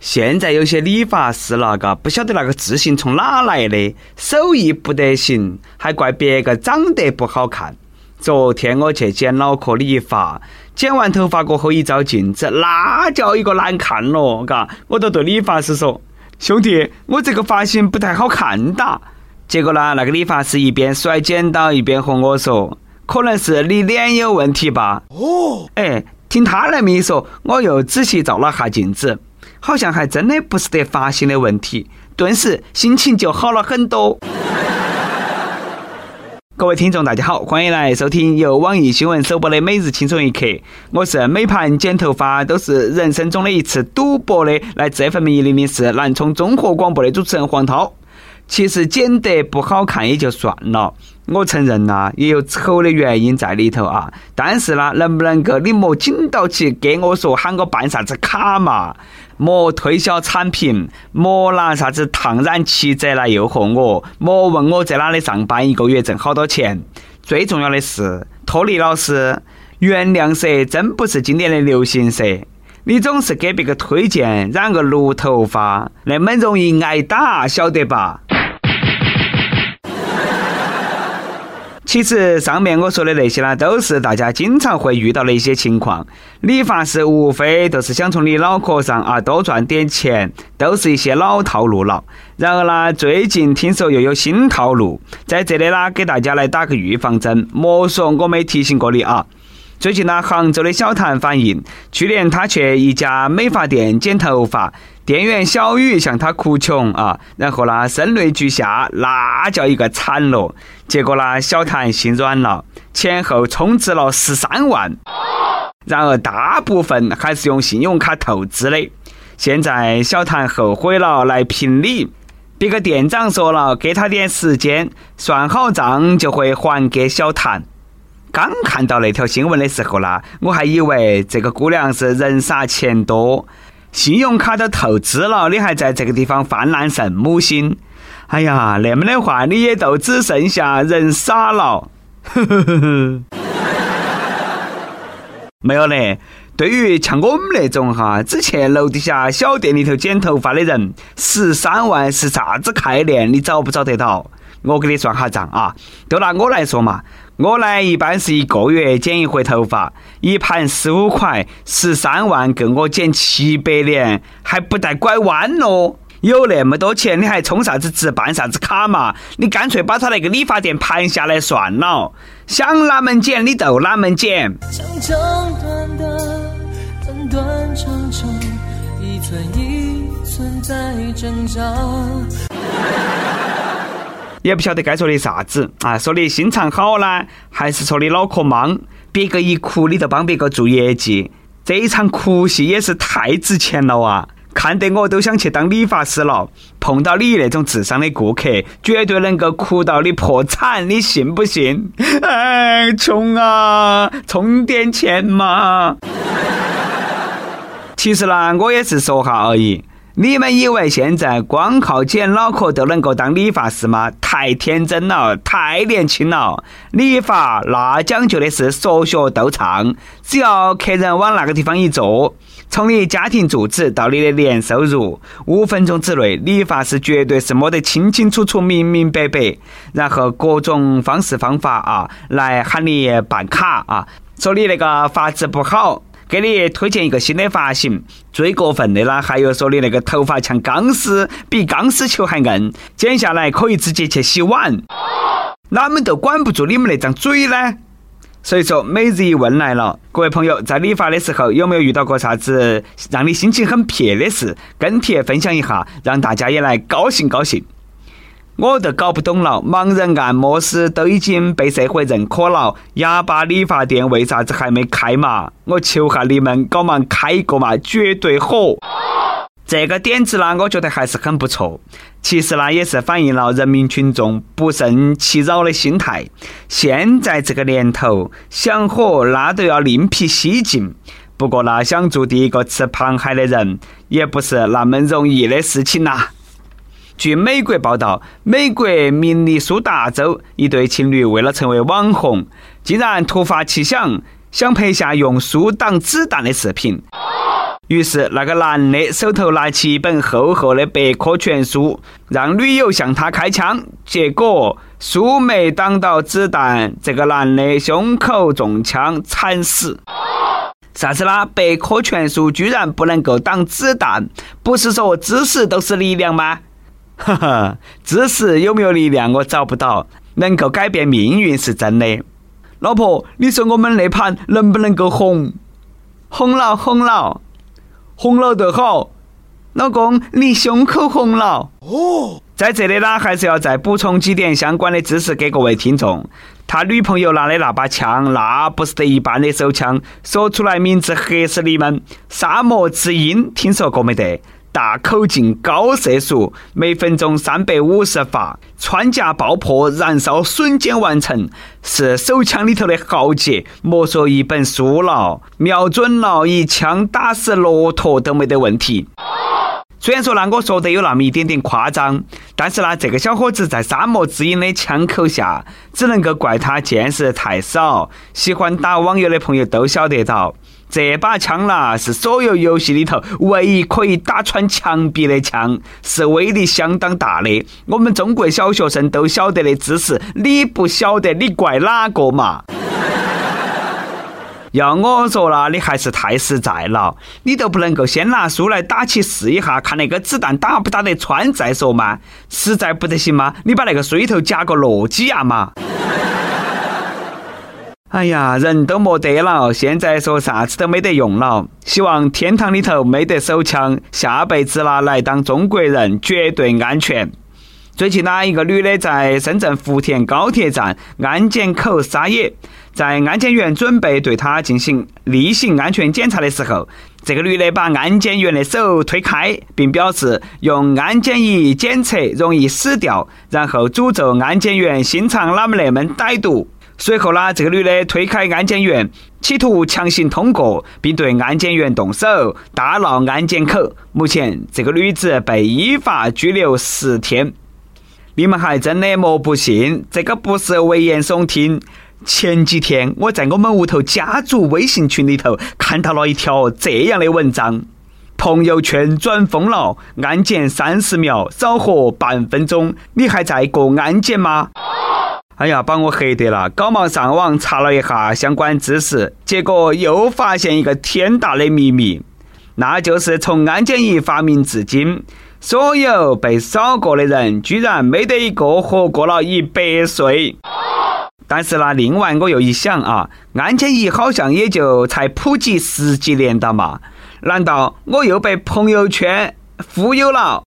现在有些理发师那个，不晓得那个自信从哪来的，手艺不得行，还怪别个长得不好看。昨天我去剪脑壳理发，剪完头发过后一照镜子，那叫一个难看咯，嘎，我都对理发师说：“兄弟，我这个发型不太好看哒。”结果呢，那个理发师一边甩剪刀一边和我说：“可能是你脸有问题吧？”哦，哎，听他那么一说，我又仔细照了下镜子。好像还真的不是得发型的问题，顿时心情就好了很多。各位听众，大家好，欢迎来收听由网易新闻首播的《每日轻松一刻》，我是每盘剪头发都是人生中的一次赌博的，来自 FM 一零零四南充综合广播的主持人黄涛。其实剪得不好看也就算了，我承认呐，也有丑的原因在里头啊。但是呢，能不能够你莫紧到起给我说喊我办啥子卡嘛？莫推销产品，莫拿啥子烫染七折来诱惑我，莫问我在哪里上班，一个月挣好多钱。最重要的是，托尼老师，原谅色真不是今年的流行色。你总是给别个推荐染个绿头发，那么容易挨打，晓得吧？其实上面我说的那些呢，都是大家经常会遇到的一些情况。理发师无非都是想从你脑壳上啊多赚点钱，都是一些老套路了。然而呢，最近听说又有新套路，在这里呢，给大家来打个预防针。莫说我没提醒过你啊！最近呢，杭州的小谭反映，去年他去一家美发店剪头发。店员小雨向他哭穷啊，然后呢，声泪俱下，那叫一个惨咯。结果呢，小谭心软了，前后充值了十三万，然而大部分还是用信用卡透支的。现在小谭后悔了，来评理。别个店长说了，给他点时间，算好账就会还给小谭。刚看到那条新闻的时候呢，我还以为这个姑娘是人傻钱多。信用卡都透支了，你还在这个地方泛滥圣母心？哎呀，那么的话，你也就只剩下人傻了。呵呵呵呵。没有嘞，对于像我们那种哈，只去楼底下小店里头剪头发的人，十三万是啥子概念？你找不找得到？我给你算下账啊！就拿我来说嘛。我呢，一般是一个月剪一回头发，一盘十五块，十三万够我剪七百年，还不带拐弯咯。有那么多钱，你还充啥子值，办啥子卡嘛？你干脆把他那个理发店盘下来算了，想哪门剪你就哪门剪。也不晓得该说的啥子啊？说你心肠好呢，还是说你脑壳莽？别个一哭，你就帮别个做业绩，这一场哭戏也是太值钱了啊！看得我都想去当理发师了。碰到你那种智商的顾客，绝对能够哭到你破产，你信不信？哎，穷啊，充点钱嘛！其实呢，我也是说下而已。你们以为现在光靠剪脑壳都能够当理发师吗？太天真了，太年轻了！理发那讲究的是说学逗唱，只要客人往那个地方一坐，从你家庭住址到你的年收入，五分钟之内，理发师绝对是摸得清清楚楚、明明白白，然后各种方式方法啊，来喊你办卡啊，说你那个发质不好。给你推荐一个新的发型，最过分的呢，还有说你那个头发像钢丝，比钢丝球还硬，剪下来可以直接去洗碗，哪们都管不住你们那张嘴呢？所以说，每日一问来了，各位朋友，在理发的时候有没有遇到过啥子让你心情很撇的事？跟帖分享一下，让大家也来高兴高兴。我都搞不懂了，盲人按摩师都已经被社会认可了，哑巴理发店为啥子还没开嘛？我求下你们，搞忙开一个嘛，绝对火！这个点子呢，我觉得还是很不错。其实呢，也是反映了人民群众不胜其扰的心态。现在这个年头，想火那都要另辟蹊径。不过呢，想做第一个吃螃蟹的人，也不是那么容易的事情呐。据美国报道，美国明尼苏达州一对情侣为了成为网红，竟然突发奇想，想拍下用书挡子弹的视频。于是，那个男的手头拿起一本厚厚的百科全书，让女友向他开枪，结果书没挡到子弹，这个男的胸口中枪惨死。啥子啦？百科全书居然不能够挡子弹？不是说知识都是力量吗？呵呵，知识有没有力量我找不到，能够改变命运是真的。老婆，你说我们那盘能不能够红？红了，红了。红了得好，老公，你胸口红了。哦，在这里呢，还是要再补充几点相关的知识给各位听众。他女朋友拿的那把枪，那不是得一般的手枪，说出来名字黑死你们！沙漠之鹰，听说过没得？大口径、高射速，每分钟三百五十发，穿甲爆破，燃烧瞬间完成，是手枪里头的豪杰。莫说一本书了，瞄准了，一枪打死骆驼都没得问题。虽然说呢，我说的有那么一点点夸张，但是呢，这个小伙子在沙漠之鹰的枪口下，只能够怪他见识太少。喜欢打网游的朋友都晓得到。这把枪啦，是所有游戏里头唯一可以打穿墙壁的枪，是威力相当大的。我们中国小学生都晓得的知识，你不晓得，你怪哪个嘛？要我说啦，你还是太实在了，你都不能够先拿书来打起试一下，看那个子弹打不打得穿再说嘛？实在不得行吗？你把那个书里头夹个诺基亚嘛？哎呀，人都没得了，现在说啥子都没得用了。希望天堂里头没得手枪，下辈子啦来当中国人绝对安全。最近呢，一个女的在深圳福田高铁站安检口撒野，在安检员准备对她进行例行安全检查的时候，这个女的把安检员的手推开，并表示用安检仪检测容易死掉，然后诅咒安检员心肠哪么那么歹毒。随后呢，这个女的推开安检员，企图强行通过，并对安检员动手，大闹安检口。目前，这个女子被依法拘留十天。你们还真的莫不信，这个不是危言耸听。前几天，我在我们屋头家族微信群里头看到了一条这样的文章：朋友圈转疯了，安检三十秒，少活半分钟。你还在过安检吗？哎呀，把我黑得了！赶忙上网查了一下相关知识，结果又发现一个天大的秘密，那就是从安检仪发明至今，所有被扫过的人，居然没得一个活过了一百岁。但是呢，另外我又一想啊，安检仪好像也就才普及十几年的嘛，难道我又被朋友圈忽悠了？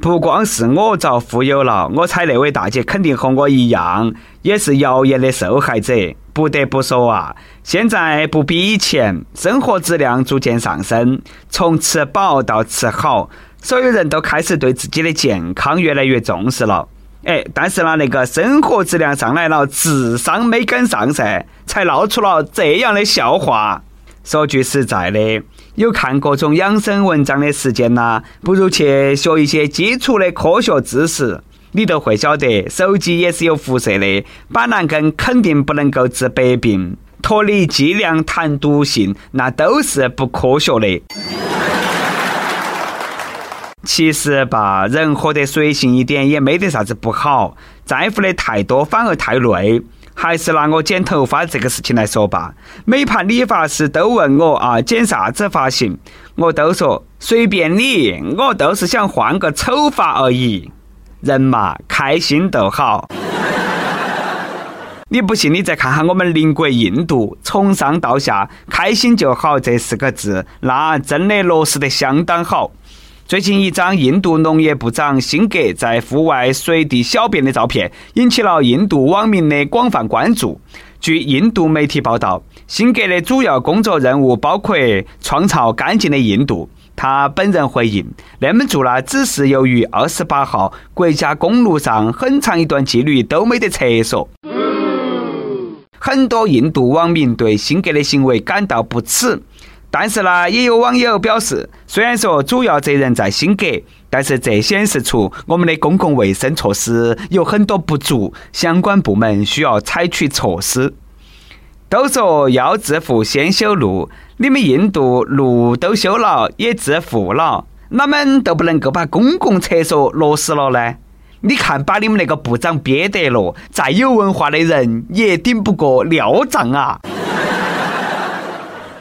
不光是我遭忽悠了，我猜那位大姐肯定和我一样，也是谣言的受害者。不得不说啊，现在不比以前，生活质量逐渐上升，从吃饱到吃好，所有人都开始对自己的健康越来越重视了。哎，但是呢，那个生活质量上来了，智商没跟上噻，才闹出了这样的笑话。说句实在的。有看各种养生文章的时间呐，不如去学一些基础的科学知识，你都会晓得手机也是有辐射的，板蓝根肯定不能够治百病，脱离剂量谈毒性，那都是不科学的。其实吧，人活得随性一点也没得啥子不好，在乎的太多反而太累。还是拿我剪头发这个事情来说吧，每盘理发师都问我啊，剪啥子发型，我都说随便你，我都是想换个丑发而已。人嘛，开心就好。你不信，你再看看我们邻国印度，从上到下，开心就好这四个字，那真的落实得相当好。最近一张印度农业部长辛格在户外随地小便的照片，引起了印度网民的广泛关注。据印度媒体报道，辛格的主要工作任务包括创造干净的印度。他本人回应：“那么做呢，只是由于二十八号国家公路上很长一段距离都没得厕所。”很多印度网民对辛格的行为感到不耻。但是呢，也有网友表示，虽然说主要责任在辛格，但是这显示出我们的公共卫生措施有很多不足，相关部门需要采取措施。都说要致富先修路，你们印度路都修了，也致富了，哪们都不能够把公共厕所落实了呢？你看，把你们那个部长憋得了，再有文化的人也顶不过尿胀啊！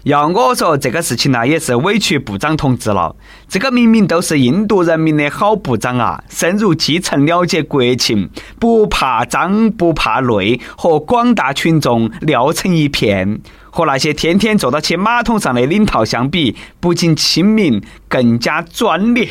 要我说，这个事情呢，也是委屈部长同志了。这个明明都是印度人民的好部长啊，深入基层了解国情，不怕脏不怕累，和广大群众尿成一片。和那些天天坐到起马桶上的领导相比，不仅亲民，更加专业。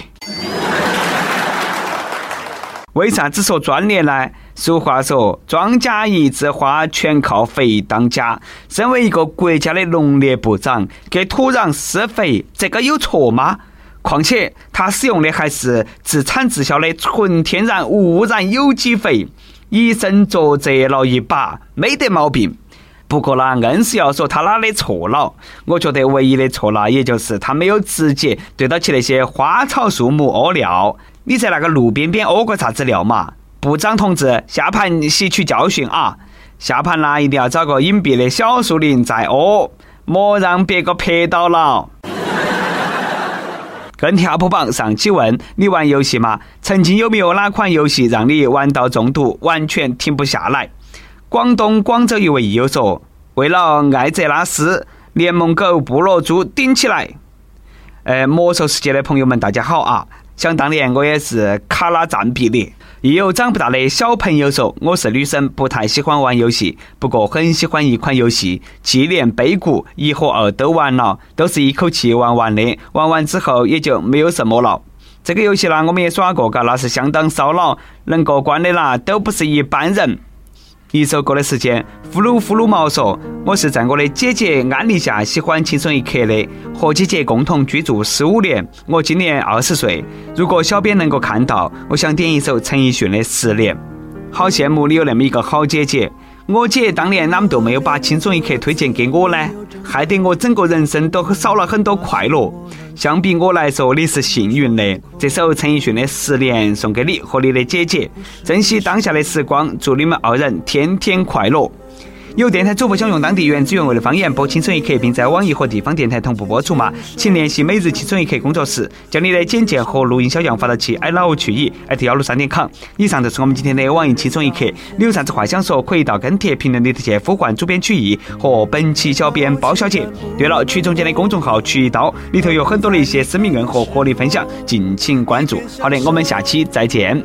为啥子说专业呢？俗话说，庄稼一枝花，全靠肥当家。身为一个国家的农业部长，给土壤施肥，这个有错吗？况且他使用的还是自产自销的纯天然无污染有机肥，以身作则了一把，没得毛病。不过呢，硬是要说他哪里错了，我觉得唯一的错呢，也就是他没有直接对到起那些花草树木屙尿。你在那个路边边屙过啥子尿嘛？部长同志，下盘吸取教训啊！下盘呢，一定要找个隐蔽的小树林再屙，莫让别个拍到了。跟跳扑榜上期问你玩游戏吗？曾经有没有哪款游戏让你玩到中毒，完全停不下来？广东广州一位益友说：“为了艾泽拉斯，联盟狗、部落猪顶起来！”呃，魔兽世界的朋友们，大家好啊！想当年我也是卡拉赞比的。亦有长不大的小朋友说：“我是女生，不太喜欢玩游戏，不过很喜欢一款游戏《纪念碑谷》，一和二都玩了，都是一口气玩完的。玩完之后也就没有什么了。这个游戏呢，我们也耍过，嘎，那是相当烧脑，能过关的啦，都不是一般人。”一首歌的时间，呼噜呼噜毛说：“我是在我的姐姐安利下喜欢轻松一刻的，和姐姐共同居住十五年，我今年二十岁。如果小编能够看到，我想点一首陈奕迅的《十年》。好羡慕你有那么一个好姐姐。我姐当年啷么都没有把轻松一刻推荐给我呢？害得我整个人生都少了很多快乐。”相比我来说，你是幸运的。这首陈奕迅的《十年》送给你和你的姐姐，珍惜当下的时光，祝你们二人天天快乐。有电台主播想用当地原汁原味的方言播《轻松一刻》，并在网易和地方电台同步播出吗？请联系每日轻松一刻工作室，将你的简介和录音小样发到其 i love 曲艺艾特幺六三点 com。以上就是我们今天的网易轻松一刻。你有啥子话想说，可以到跟帖评论里头去呼唤主编曲艺和本期小编包小姐。对了，曲总监的公众号曲一刀里头有很多的一些私密硬和活力分享，敬请关注。好的，我们下期再见。